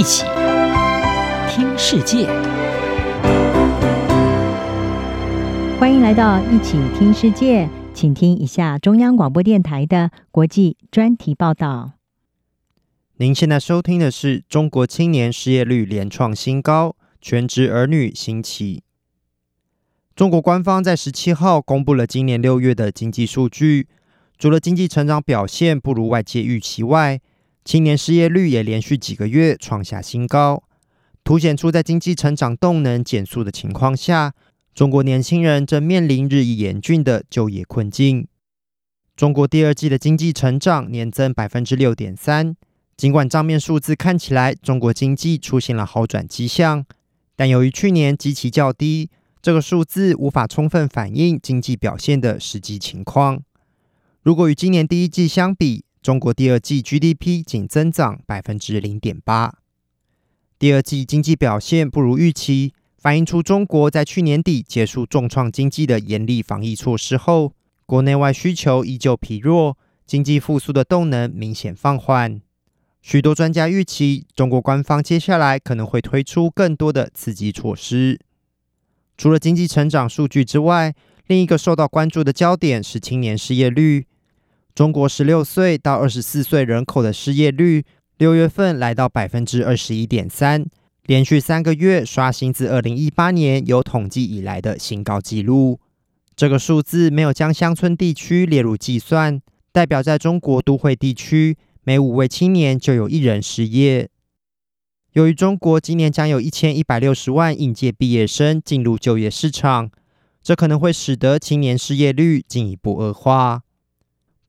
一起听世界，欢迎来到一起听世界，请听一下中央广播电台的国际专题报道。您现在收听的是中国青年失业率连创新高，全职儿女兴起。中国官方在十七号公布了今年六月的经济数据，除了经济成长表现不如外界预期外，青年失业率也连续几个月创下新高，凸显出在经济成长动能减速的情况下，中国年轻人正面临日益严峻的就业困境。中国第二季的经济成长年增百分之六点三，尽管账面数字看起来中国经济出现了好转迹象，但由于去年基期较低，这个数字无法充分反映经济表现的实际情况。如果与今年第一季相比，中国第二季 GDP 仅增长百分之零点八，第二季经济表现不如预期，反映出中国在去年底结束重创经济的严厉防疫措施后，国内外需求依旧疲弱，经济复苏的动能明显放缓。许多专家预期，中国官方接下来可能会推出更多的刺激措施。除了经济成长数据之外，另一个受到关注的焦点是青年失业率。中国十六岁到二十四岁人口的失业率，六月份来到百分之二十一点三，连续三个月刷新自二零一八年有统计以来的新高纪录。这个数字没有将乡村地区列入计算，代表在中国都会地区，每五位青年就有一人失业。由于中国今年将有一千一百六十万应届毕业生进入就业市场，这可能会使得青年失业率进一步恶化。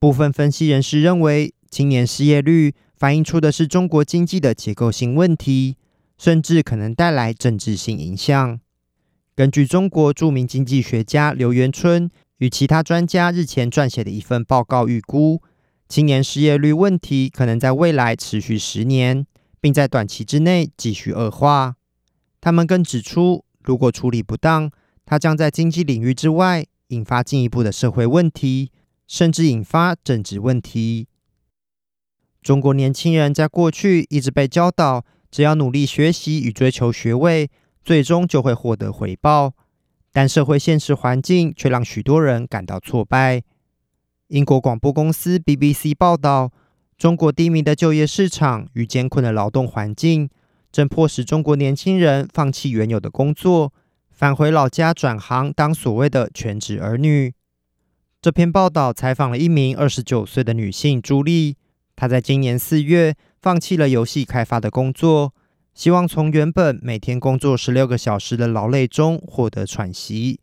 部分分析人士认为，青年失业率反映出的是中国经济的结构性问题，甚至可能带来政治性影响。根据中国著名经济学家刘元春与其他专家日前撰写的一份报告预估，青年失业率问题可能在未来持续十年，并在短期之内继续恶化。他们更指出，如果处理不当，它将在经济领域之外引发进一步的社会问题。甚至引发政治问题。中国年轻人在过去一直被教导，只要努力学习与追求学位，最终就会获得回报。但社会现实环境却让许多人感到挫败。英国广播公司 BBC 报道，中国低迷的就业市场与艰困的劳动环境，正迫使中国年轻人放弃原有的工作，返回老家转行当所谓的全职儿女。这篇报道采访了一名二十九岁的女性朱莉，她在今年四月放弃了游戏开发的工作，希望从原本每天工作十六个小时的劳累中获得喘息。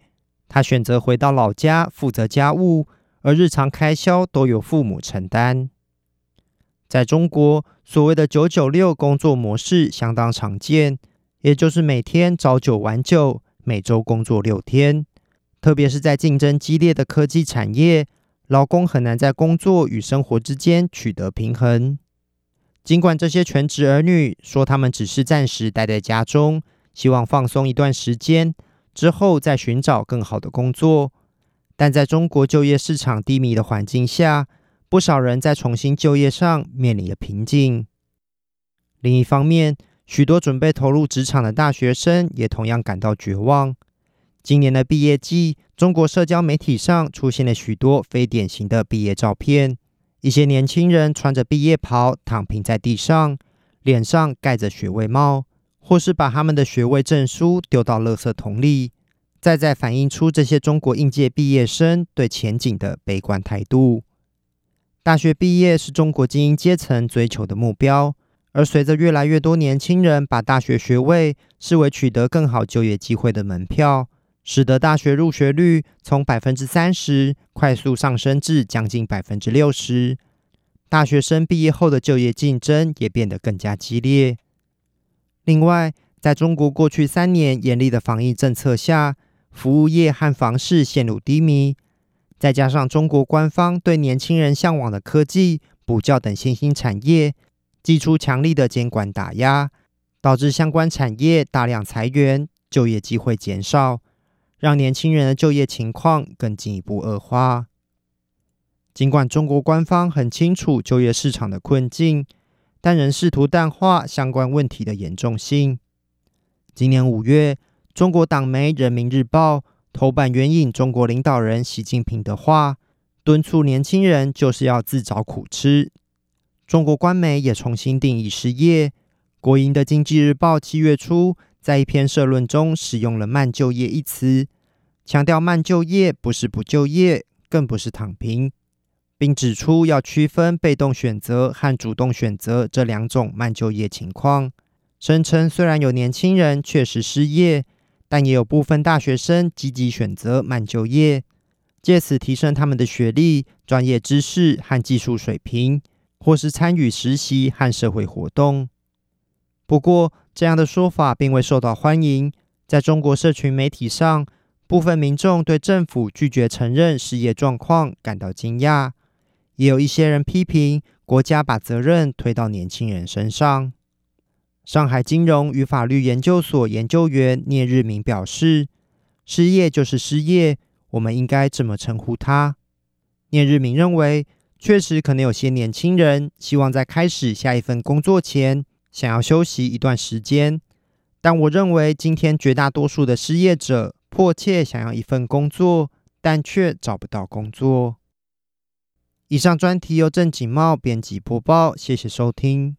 她选择回到老家负责家务，而日常开销都由父母承担。在中国，所谓的“九九六”工作模式相当常见，也就是每天朝九晚九，每周工作六天。特别是在竞争激烈的科技产业，劳工很难在工作与生活之间取得平衡。尽管这些全职儿女说他们只是暂时待在家中，希望放松一段时间，之后再寻找更好的工作，但在中国就业市场低迷的环境下，不少人在重新就业上面临了瓶颈。另一方面，许多准备投入职场的大学生也同样感到绝望。今年的毕业季，中国社交媒体上出现了许多非典型的毕业照片。一些年轻人穿着毕业袍躺平在地上，脸上盖着学位帽，或是把他们的学位证书丢到垃圾桶里，再再反映出这些中国应届毕业生对前景的悲观态度。大学毕业是中国精英阶层追求的目标，而随着越来越多年轻人把大学学位视为取得更好就业机会的门票。使得大学入学率从百分之三十快速上升至将近百分之六十，大学生毕业后的就业竞争也变得更加激烈。另外，在中国过去三年严厉的防疫政策下，服务业和房市陷入低迷，再加上中国官方对年轻人向往的科技、补教等新兴产业祭出强力的监管打压，导致相关产业大量裁员，就业机会减少。让年轻人的就业情况更进一步恶化。尽管中国官方很清楚就业市场的困境，但仍试图淡化相关问题的严重性。今年五月，中国党媒《人民日报》头版援引中国领导人习近平的话，敦促年轻人就是要自找苦吃。中国官媒也重新定义失业。国营的《经济日报》七月初在一篇社论中使用了“慢就业”一词，强调慢就业不是不就业，更不是躺平，并指出要区分被动选择和主动选择这两种慢就业情况。声称虽然有年轻人确实失业，但也有部分大学生积极选择慢就业，借此提升他们的学历、专业知识和技术水平，或是参与实习和社会活动。不过，这样的说法并未受到欢迎。在中国社群媒体上，部分民众对政府拒绝承认失业状况感到惊讶，也有一些人批评国家把责任推到年轻人身上。上海金融与法律研究所研究员聂日明表示：“失业就是失业，我们应该这么称呼它。”聂日明认为，确实可能有些年轻人希望在开始下一份工作前，想要休息一段时间，但我认为今天绝大多数的失业者迫切想要一份工作，但却找不到工作。以上专题由郑景茂编辑播报，谢谢收听。